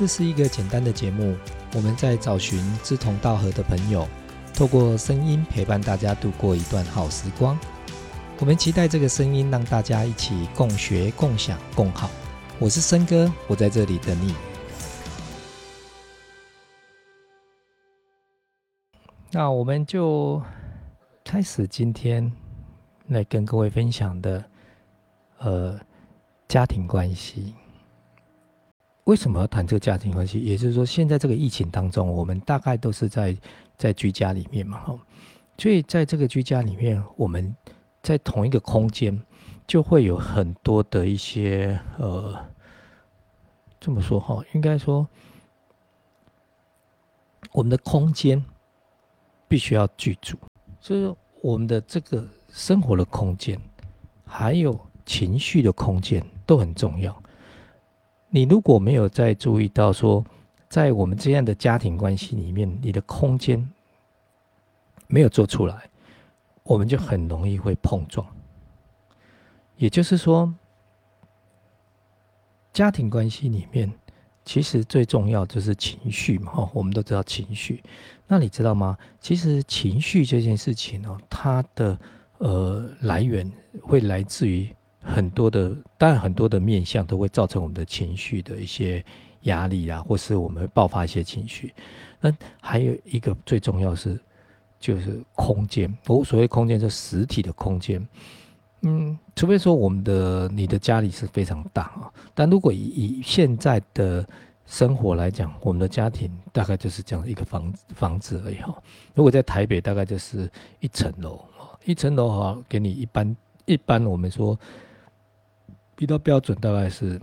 这是一个简单的节目，我们在找寻志同道合的朋友，透过声音陪伴大家度过一段好时光。我们期待这个声音让大家一起共学、共享、共好。我是森哥，我在这里等你。那我们就开始今天来跟各位分享的，呃，家庭关系。为什么要谈这个家庭关系？也就是说，现在这个疫情当中，我们大概都是在在居家里面嘛，哈。所以在这个居家里面，我们在同一个空间，就会有很多的一些呃，这么说哈，应该说，我们的空间必须要居住，所以说我们的这个生活的空间，还有情绪的空间都很重要。你如果没有在注意到说，在我们这样的家庭关系里面，你的空间没有做出来，我们就很容易会碰撞。也就是说，家庭关系里面其实最重要就是情绪嘛。哈，我们都知道情绪。那你知道吗？其实情绪这件事情哦，它的呃来源会来自于。很多的，当然很多的面相都会造成我们的情绪的一些压力啊，或是我们会爆发一些情绪。那还有一个最重要是，就是空间。我所谓空间，是实体的空间。嗯，除非说我们的你的家里是非常大啊，但如果以以现在的生活来讲，我们的家庭大概就是这样一个房房子而已哈。如果在台北，大概就是一层楼啊，一层楼哈，给你一般一般我们说。遇到标准大概是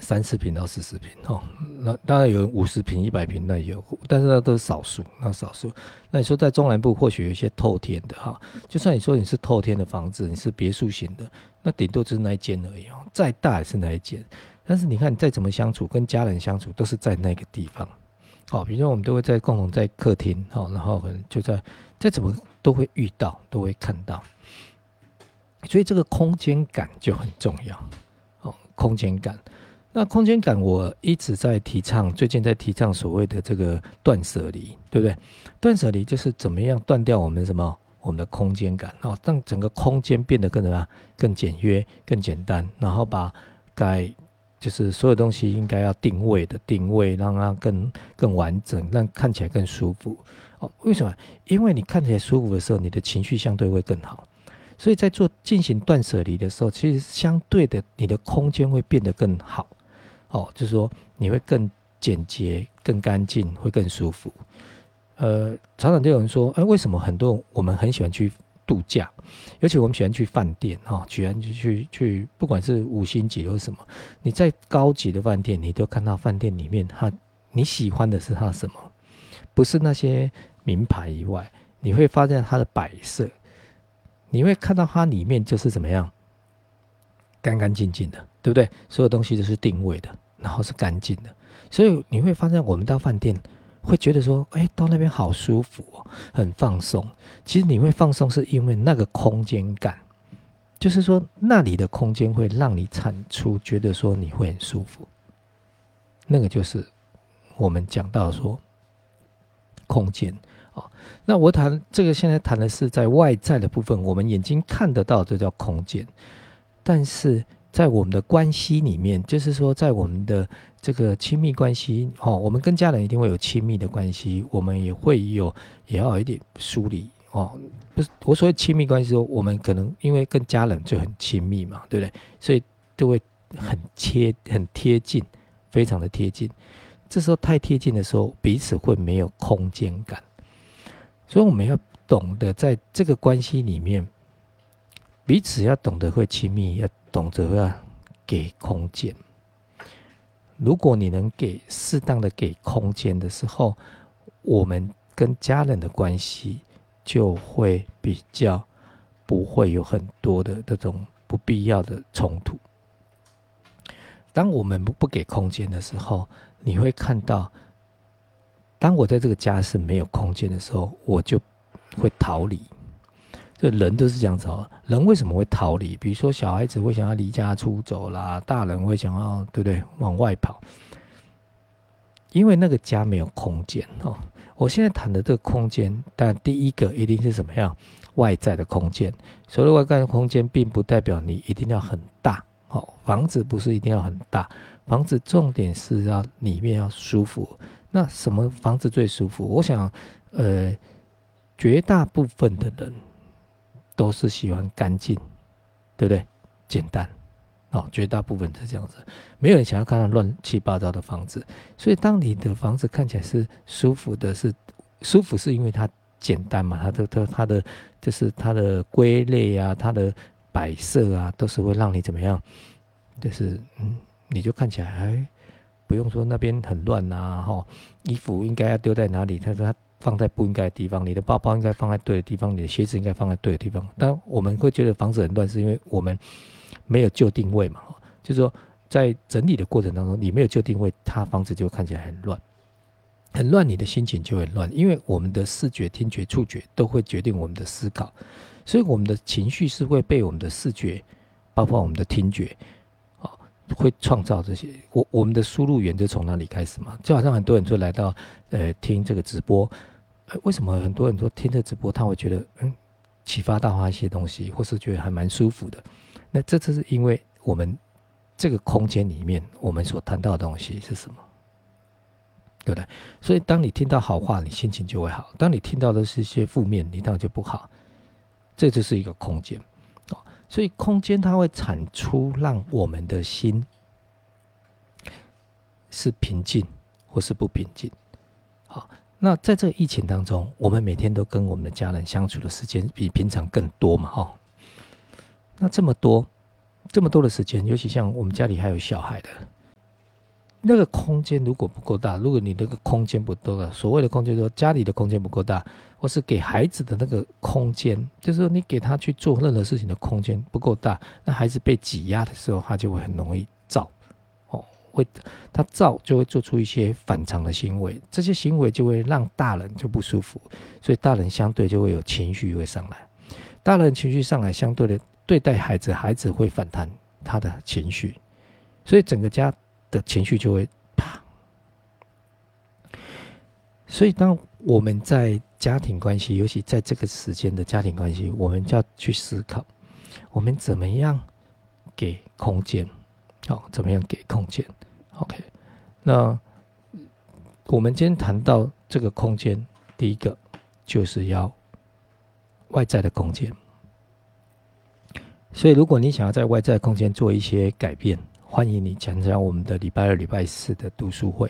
三十平到四十平哦，那当然有五十平、一百平那也有，但是那都是少数，那少数。那你说在中南部或许有一些透天的哈，就算你说你是透天的房子，你是别墅型的，那顶多只是那一间而已哦，再大也是那一间。但是你看你再怎么相处，跟家人相处都是在那个地方，好，比如说我们都会在共同在客厅，好，然后可能就在再怎么都会遇到，都会看到。所以这个空间感就很重要，哦，空间感。那空间感我一直在提倡，最近在提倡所谓的这个断舍离，对不对？断舍离就是怎么样断掉我们什么我们的空间感，哦，让整个空间变得更什么更简约、更简单，然后把该就是所有东西应该要定位的定位，让它更更完整，让看起来更舒服。哦，为什么？因为你看起来舒服的时候，你的情绪相对会更好。所以在做进行断舍离的时候，其实相对的，你的空间会变得更好，哦，就是说你会更简洁、更干净，会更舒服。呃，常常就有人说，哎，为什么很多我们很喜欢去度假，尤其我们喜欢去饭店，哈，喜欢去去去，不管是五星级或什么，你在高级的饭店，你都看到饭店里面，它你喜欢的是它什么？不是那些名牌以外，你会发现它的摆设。你会看到它里面就是怎么样，干干净净的，对不对？所有东西都是定位的，然后是干净的，所以你会发现，我们到饭店会觉得说，哎，到那边好舒服哦，很放松。其实你会放松，是因为那个空间感，就是说那里的空间会让你产出觉得说你会很舒服。那个就是我们讲到说空间。哦，那我谈这个，现在谈的是在外在的部分，我们眼睛看得到，这叫空间。但是在我们的关系里面，就是说，在我们的这个亲密关系，哦，我们跟家人一定会有亲密的关系，我们也会有，也要有一点疏离，哦，不是我所谓亲密关系，说我们可能因为跟家人就很亲密嘛，对不对？所以都会很贴、很贴近，非常的贴近。这时候太贴近的时候，彼此会没有空间感。所以我们要懂得在这个关系里面，彼此要懂得会亲密，要懂得要给空间。如果你能给适当的给空间的时候，我们跟家人的关系就会比较不会有很多的这种不必要的冲突。当我们不不给空间的时候，你会看到。当我在这个家是没有空间的时候，我就会逃离。这人都是这样子哦。人为什么会逃离？比如说小孩子会想要离家出走啦，大人会想要对不对往外跑？因为那个家没有空间哦。我现在谈的这个空间，但第一个一定是什么样？外在的空间。所谓外在的空间，并不代表你一定要很大哦。房子不是一定要很大，房子重点是要里面要舒服。那什么房子最舒服？我想，呃，绝大部分的人都是喜欢干净，对不对？简单。哦，绝大部分是这样子，没有人想要看到乱七八糟的房子。所以，当你的房子看起来是舒服的，是舒服，是因为它简单嘛？它的、它、它的，就是它的归类啊，它的摆设啊，都是会让你怎么样？就是嗯，你就看起来哎，不用说那边很乱呐，哈，衣服应该要丢在哪里？他说他放在不应该的地方，你的包包应该放在对的地方，你的鞋子应该放在对的地方。但我们会觉得房子很乱，是因为我们。没有就定位嘛，就是说在整理的过程当中，你没有就定位，它房子就看起来很乱，很乱，你的心情就很乱，因为我们的视觉、听觉、触觉都会决定我们的思考，所以我们的情绪是会被我们的视觉，包括我们的听觉，会创造这些。我我们的输入源就从那里开始嘛，就好像很多人就来到呃听这个直播，为什么很多人说听这直播他会觉得嗯启发到他一些东西，或是觉得还蛮舒服的。那这次是因为我们这个空间里面，我们所谈到的东西是什么，对不对？所以当你听到好话，你心情就会好；当你听到的是一些负面，你当然就不好。这就是一个空间，所以空间它会产出让我们的心是平静或是不平静。好，那在这个疫情当中，我们每天都跟我们的家人相处的时间比平常更多嘛？哈。那这么多，这么多的时间，尤其像我们家里还有小孩的，那个空间如果不够大，如果你那个空间不够大，所谓的空间说家里的空间不够大，或是给孩子的那个空间，就是说你给他去做任何事情的空间不够大，那孩子被挤压的时候，他就会很容易躁，哦，会他躁就会做出一些反常的行为，这些行为就会让大人就不舒服，所以大人相对就会有情绪会上来，大人情绪上来，相对的。对待孩子，孩子会反弹他的情绪，所以整个家的情绪就会啪。所以，当我们在家庭关系，尤其在这个时间的家庭关系，我们就要去思考，我们怎么样给空间，好，怎么样给空间？OK，那我们今天谈到这个空间，第一个就是要外在的空间。所以，如果你想要在外在空间做一些改变，欢迎你参加我们的礼拜二、礼拜四的读书会。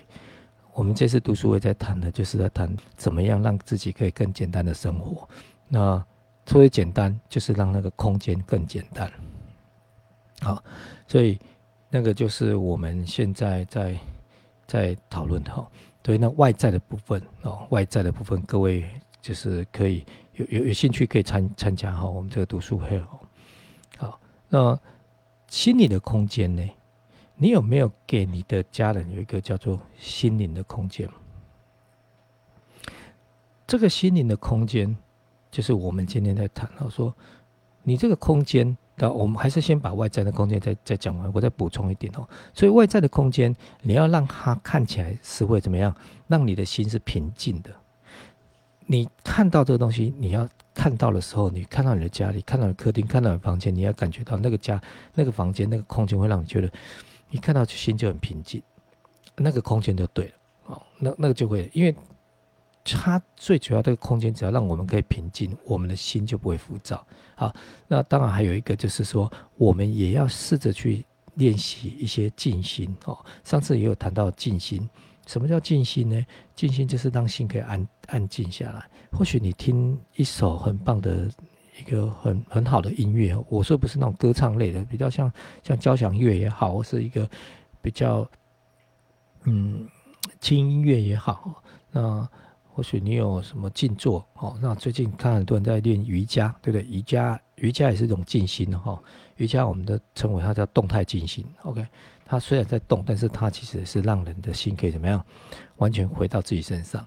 我们这次读书会在谈的，就是在谈怎么样让自己可以更简单的生活。那所谓简单，就是让那个空间更简单。好，所以那个就是我们现在在在讨论的哈。对，那外在的部分哦，外在的部分，各位就是可以有有有兴趣可以参参加哈，我们这个读书会哦。好那心理的空间呢？你有没有给你的家人有一个叫做心灵的空间？这个心灵的空间，就是我们今天在谈到说，你这个空间的，我们还是先把外在的空间再再讲完，我再补充一点哦。所以外在的空间，你要让它看起来是会怎么样？让你的心是平静的。你看到这个东西，你要。看到的时候，你看到你的家里，看到你客厅，看到你房间，你要感觉到那个家、那个房间、那个空间会让你觉得，你看到心就很平静，那个空间就对了哦。那那个就会，因为它最主要这个空间，只要让我们可以平静，我们的心就不会浮躁。好，那当然还有一个就是说，我们也要试着去练习一些静心哦。上次也有谈到静心。什么叫静心呢？静心就是让心可以安安静下来。或许你听一首很棒的一个很很好的音乐，我说不是那种歌唱类的，比较像像交响乐也好，或是一个比较嗯轻音乐也好。那或许你有什么静坐哦？那最近看很多人在练瑜伽，对不对？瑜伽瑜伽也是一种静心的哈。瑜伽我们的称为它叫动态静心。OK。它虽然在动，但是它其实是让人的心可以怎么样，完全回到自己身上。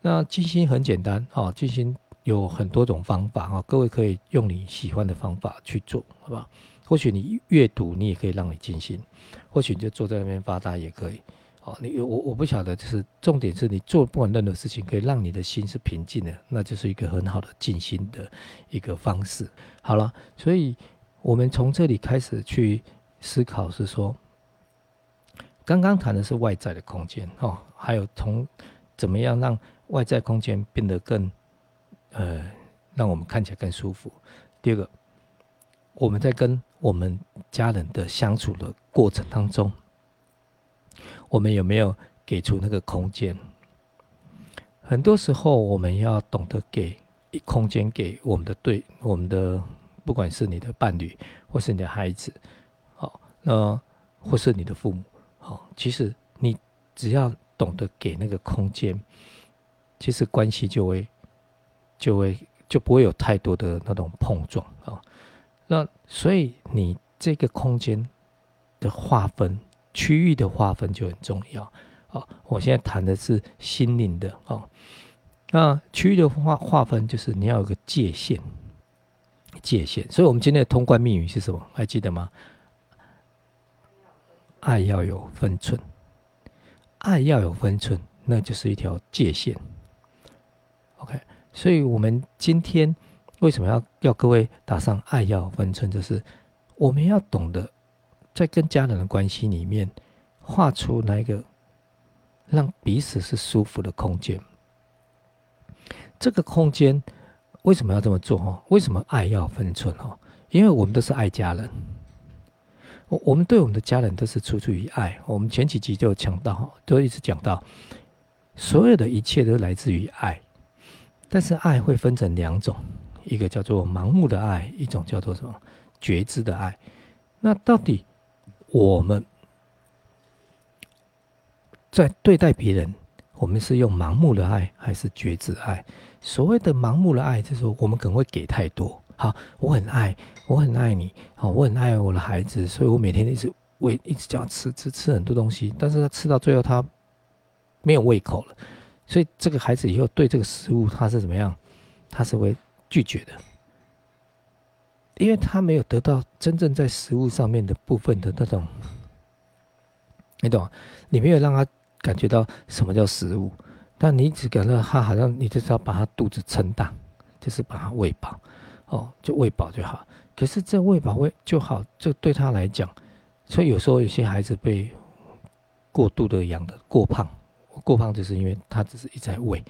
那静心很简单哦，静心有很多种方法哈，各位可以用你喜欢的方法去做，好吧？或许你阅读，你也可以让你静心；或许你就坐在那边发呆也可以哦，你我我不晓得，就是重点是你做不管任何事情，可以让你的心是平静的，那就是一个很好的静心的一个方式。好了，所以我们从这里开始去思考，是说，刚刚谈的是外在的空间哦，还有从怎么样让外在空间变得更呃，让我们看起来更舒服。第二个，我们在跟我们家人的相处的过程当中。我们有没有给出那个空间？很多时候，我们要懂得给空间给我们的对我们的，不管是你的伴侣，或是你的孩子，好，那或是你的父母，好，其实你只要懂得给那个空间，其实关系就会就会就不会有太多的那种碰撞啊。那所以你这个空间的划分。区域的划分就很重要，啊，我现在谈的是心灵的哦。那区域的划划分就是你要有个界限，界限。所以，我们今天的通关密语是什么？还记得吗？爱要有分寸，爱要有分寸，那就是一条界限。OK，所以我们今天为什么要要各位打上爱要分寸？就是我们要懂得。在跟家人的关系里面，画出那个让彼此是舒服的空间。这个空间为什么要这么做？哈，为什么爱要分寸？哈，因为我们都是爱家人，我我们对我们的家人都是出自于爱。我们前几集就有讲到，都一直讲到，所有的一切都来自于爱。但是爱会分成两种，一个叫做盲目的爱，一种叫做什么觉知的爱。那到底？我们在对待别人，我们是用盲目的爱还是觉知爱？所谓的盲目的爱，就是说我们可能会给太多。好，我很爱，我很爱你，好，我很爱我的孩子，所以我每天一直喂，一直叫吃吃吃很多东西，但是他吃到最后他没有胃口了，所以这个孩子以后对这个食物他是怎么样？他是会拒绝的。因为他没有得到真正在食物上面的部分的那种，你懂？你没有让他感觉到什么叫食物，但你只感到他好像你就是要把他肚子撑大，就是把他喂饱，哦，就喂饱就好。可是这喂饱喂就好，这对他来讲，所以有时候有些孩子被过度的养的过胖，过胖就是因为他只是一直在喂，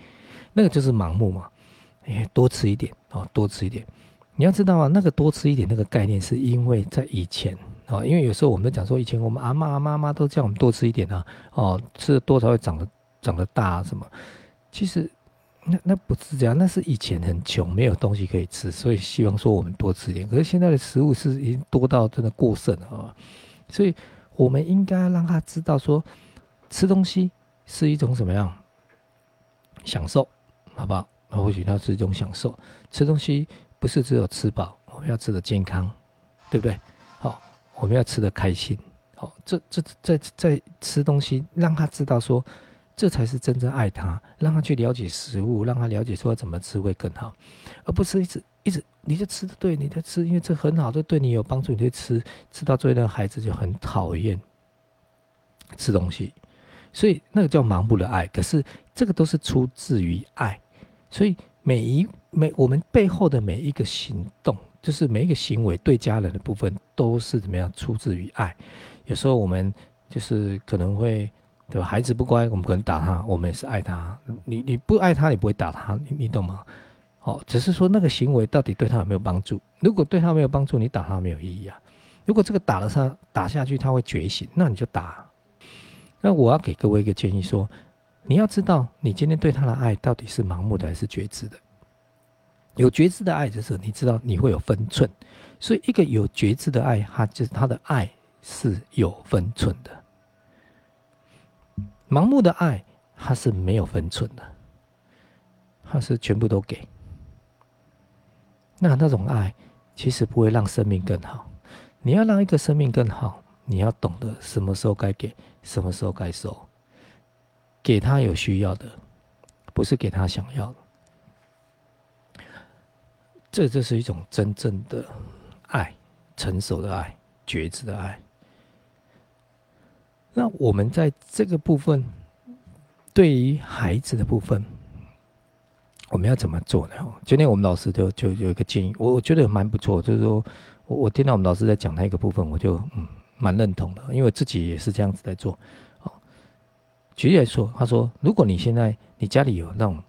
那个就是盲目嘛。哎，多吃一点哦，多吃一点。你要知道啊，那个多吃一点那个概念，是因为在以前啊，因为有时候我们都讲说，以前我们阿妈阿妈妈都叫我们多吃一点啊，哦，吃的多才会长得长得大啊什么。其实那那不是这样，那是以前很穷，没有东西可以吃，所以希望说我们多吃一点。可是现在的食物是已经多到真的过剩了啊，所以我们应该让他知道说，吃东西是一种什么样享受，好不好？或许它是一种享受，吃东西。不是只有吃饱，我们要吃的健康，对不对？好，我们要吃的开心。好，这这在在吃东西，让他知道说，这才是真正爱他，让他去了解食物，让他了解说怎么吃会更好，而不是一直一直你就吃的对，你就吃，因为这很好，这对你有帮助，你就吃，吃到最后，孩子就很讨厌吃东西，所以那个叫盲目的爱。可是这个都是出自于爱，所以。每一每我们背后的每一个行动，就是每一个行为，对家人的部分都是怎么样出自于爱。有时候我们就是可能会，对吧？孩子不乖，我们可能打他，我们也是爱他。你你不爱他，你不会打他，你你懂吗？哦，只是说那个行为到底对他有没有帮助？如果对他没有帮助，你打他没有意义啊。如果这个打了他打下去，他会觉醒，那你就打。那我要给各位一个建议说。你要知道，你今天对他的爱到底是盲目的还是觉知的？有觉知的爱就是，你知道你会有分寸，所以一个有觉知的爱，他就是他的爱是有分寸的。盲目的爱，他是没有分寸的，他是全部都给。那那种爱其实不会让生命更好。你要让一个生命更好，你要懂得什么时候该给，什么时候该收。给他有需要的，不是给他想要的。这就是一种真正的爱，成熟的爱，觉知的爱。那我们在这个部分，对于孩子的部分，我们要怎么做呢？今天我们老师就就有一个建议，我我觉得蛮不错，就是说我我听到我们老师在讲那个部分，我就嗯蛮认同的，因为自己也是这样子在做。哦，举例来说，他说，如果你现在你家里有那种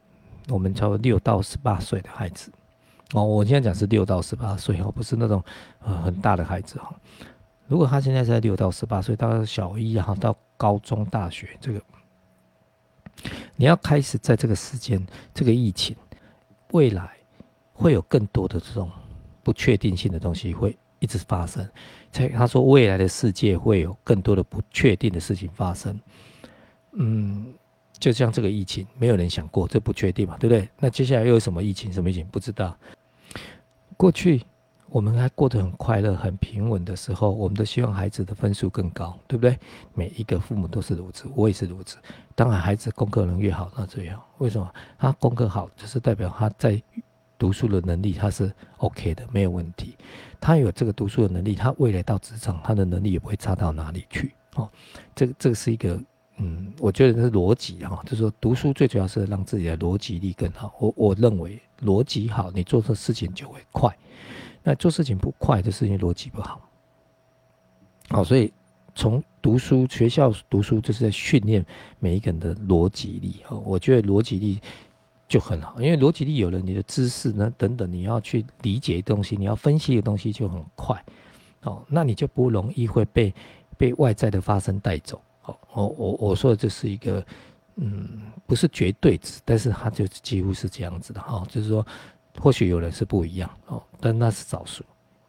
我们叫六到十八岁的孩子，哦，我现在讲是六到十八岁哦，不是那种呃很大的孩子哈。如果他现在在六到十八岁，到小一，然后到高中、大学，这个你要开始在这个时间，这个疫情未来会有更多的这种不确定性的东西会一直发生。他说未来的世界会有更多的不确定的事情发生。嗯，就像这个疫情，没有人想过这不确定嘛，对不对？那接下来又有什么疫情？什么疫情？不知道。过去。我们还过得很快乐、很平稳的时候，我们都希望孩子的分数更高，对不对？每一个父母都是如此，我也是如此。当然，孩子功课能越好，那最好。为什么？他功课好，就是代表他在读书的能力他是 OK 的，没有问题。他有这个读书的能力，他未来到职场，他的能力也不会差到哪里去。哦，这个这个是一个，嗯，我觉得是逻辑哈，就是说读书最主要是让自己的逻辑力更好。我我认为逻辑好，你做的事情就会快。那做事情不快，就是因为逻辑不好。好，所以从读书学校读书，就是在训练每一个人的逻辑力。哦，我觉得逻辑力就很好，因为逻辑力有了，你的知识呢等等，你要去理解东西，你要分析的东西就很快。哦，那你就不容易会被被外在的发生带走。哦，我我我说的这是一个，嗯，不是绝对值，但是它就几乎是这样子的。哈，就是说。或许有人是不一样哦，但那是少数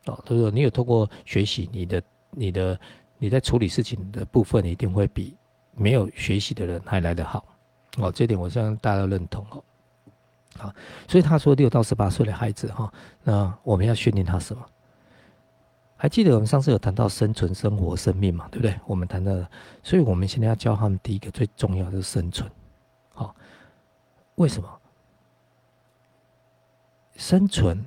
哦。他说：“你有通过学习，你的、你的、你在处理事情的部分，一定会比没有学习的人还来得好哦。”这点我相信大家都认同哦。好，所以他说六到十八岁的孩子哈，那我们要训练他什么？还记得我们上次有谈到生存、生活、生命嘛？对不对？我们谈到，所以我们现在要教他们第一个最重要的是生存。好，为什么？生存，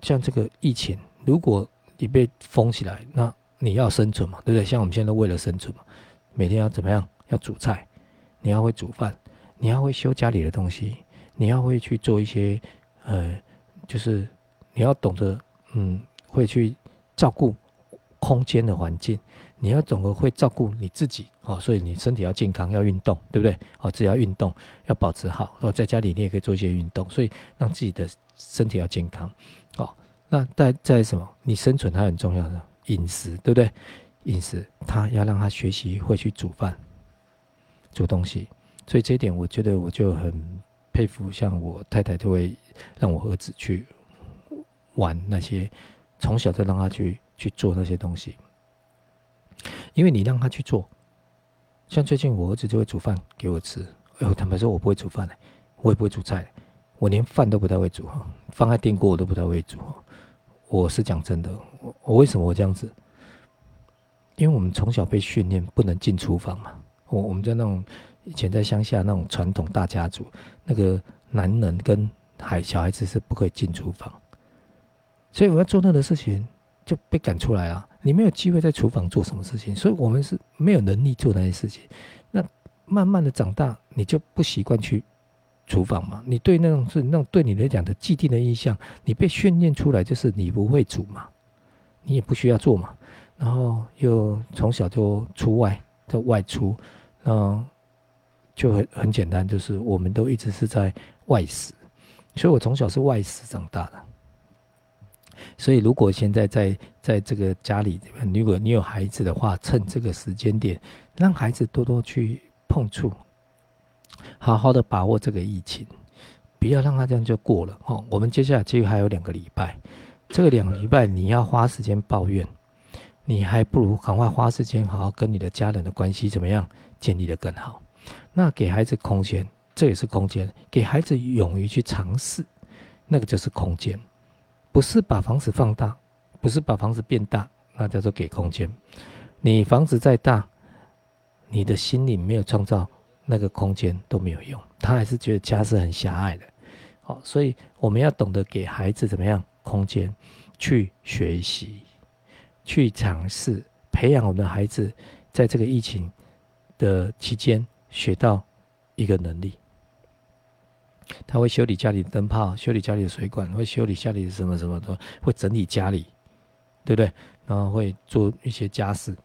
像这个疫情，如果你被封起来，那你要生存嘛，对不对？像我们现在为了生存嘛，每天要怎么样？要煮菜，你要会煮饭，你要会修家里的东西，你要会去做一些，呃，就是你要懂得，嗯，会去照顾空间的环境，你要懂得会照顾你自己哦，所以你身体要健康，要运动，对不对？哦，只要运动，要保持好。哦，在家里你也可以做一些运动，所以让自己的。身体要健康，哦，那在在什么？你生存它很重要的饮食，对不对？饮食，他要让他学习会去煮饭、煮东西，所以这一点我觉得我就很佩服，像我太太就会让我儿子去玩那些，从小就让他去去做那些东西，因为你让他去做，像最近我儿子就会煮饭给我吃，哎呦，坦白说，我不会煮饭的，我也不会煮菜。我连饭都不太会煮哈，放在电锅我都不太会煮。我是讲真的，我我为什么我这样子？因为我们从小被训练不能进厨房嘛。我我们在那种以前在乡下那种传统大家族，那个男人跟孩小孩子是不可以进厨房，所以我要做那个事情就被赶出来啊。你没有机会在厨房做什么事情，所以我们是没有能力做那些事情。那慢慢的长大，你就不习惯去。厨房嘛，你对那种是那种对你来讲的既定的印象，你被训练出来就是你不会煮嘛，你也不需要做嘛，然后又从小就出外在外出，嗯，就很很简单，就是我们都一直是在外食，所以我从小是外食长大的。所以如果现在在在这个家里，如果你有孩子的话，趁这个时间点，让孩子多多去碰触。好好的把握这个疫情，不要让他这样就过了哦。我们接下来其实还有两个礼拜，这个两个礼拜你要花时间抱怨，你还不如赶快花时间好好跟你的家人的关系怎么样建立的更好。那给孩子空间，这也是空间。给孩子勇于去尝试，那个就是空间。不是把房子放大，不是把房子变大，那叫做给空间。你房子再大，你的心里没有创造。那个空间都没有用，他还是觉得家是很狭隘的，好，所以我们要懂得给孩子怎么样空间去学习，去尝试培养我们的孩子，在这个疫情的期间学到一个能力。他会修理家里的灯泡，修理家里的水管，会修理家里的什么什么的，会整理家里，对不对？然后会做一些家事，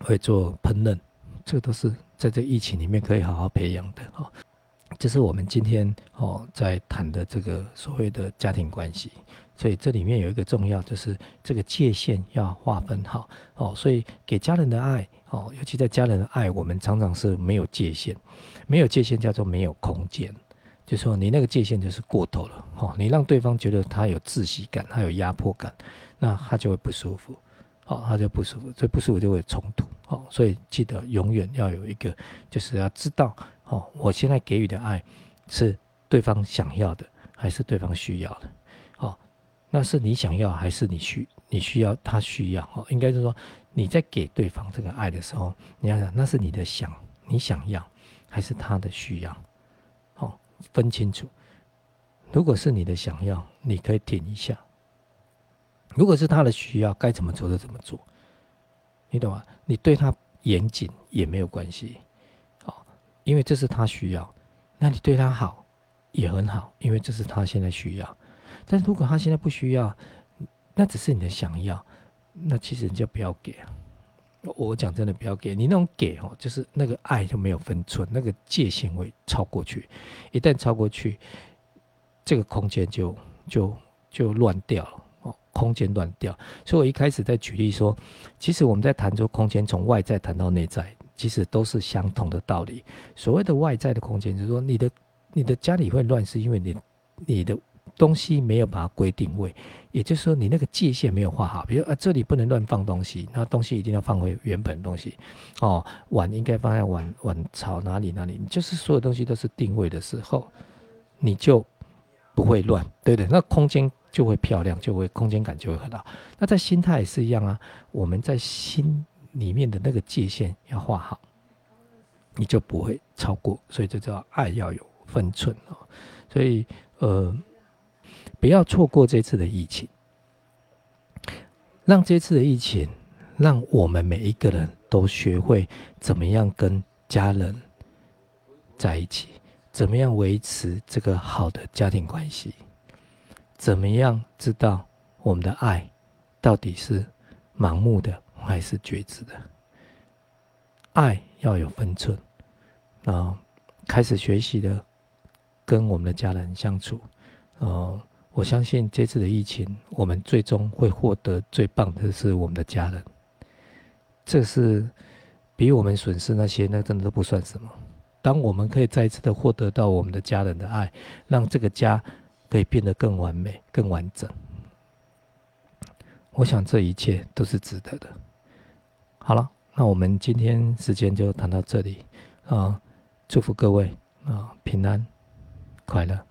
会做烹饪，这都是在这疫情里面可以好好培养的哦。这是我们今天哦在谈的这个所谓的家庭关系，所以这里面有一个重要，就是这个界限要划分好。哦。所以给家人的爱哦，尤其在家人的爱，我们常常是没有界限，没有界限叫做没有空间。就说你那个界限就是过头了，哦，你让对方觉得他有窒息感，他有压迫感，那他就会不舒服，哦，他就不舒服，所以不舒服就会冲突，哦，所以记得永远要有一个，就是要知道，哦，我现在给予的爱是对方想要的，还是对方需要的，那是你想要还是你需你需要他需要，哦，应该是说你在给对方这个爱的时候，你要想那是你的想你想要，还是他的需要。分清楚，如果是你的想要，你可以停一下；如果是他的需要，该怎么做就怎么做。你懂吗？你对他严谨也没有关系，好，因为这是他需要。那你对他好也很好，因为这是他现在需要。但如果他现在不需要，那只是你的想要，那其实你就不要给。我讲真的，不要给你那种给哦，就是那个爱就没有分寸，那个界限会超过去。一旦超过去，这个空间就就就乱掉了哦，空间乱掉。所以我一开始在举例说，其实我们在谈出空间，从外在谈到内在，其实都是相同的道理。所谓的外在的空间，就是说你的你的家里会乱，是因为你你的。东西没有把它归定位，也就是说你那个界限没有画好。比如啊，这里不能乱放东西，那东西一定要放回原本东西。哦，碗应该放在碗碗槽哪里哪里？就是所有东西都是定位的时候，你就不会乱，对不对？那空间就会漂亮，就会空间感就会很好。那在心态也是一样啊，我们在心里面的那个界限要画好，你就不会超过。所以这叫爱要有分寸哦。所以呃。不要错过这次的疫情，让这次的疫情，让我们每一个人都学会怎么样跟家人在一起，怎么样维持这个好的家庭关系，怎么样知道我们的爱到底是盲目的还是觉知的？爱要有分寸，啊，开始学习的跟我们的家人相处，呃。我相信这次的疫情，我们最终会获得最棒的是我们的家人。这是比我们损失那些，那真的都不算什么。当我们可以再一次的获得到我们的家人的爱，让这个家可以变得更完美、更完整，我想这一切都是值得的。好了，那我们今天时间就谈到这里啊！祝福各位啊，平安快乐。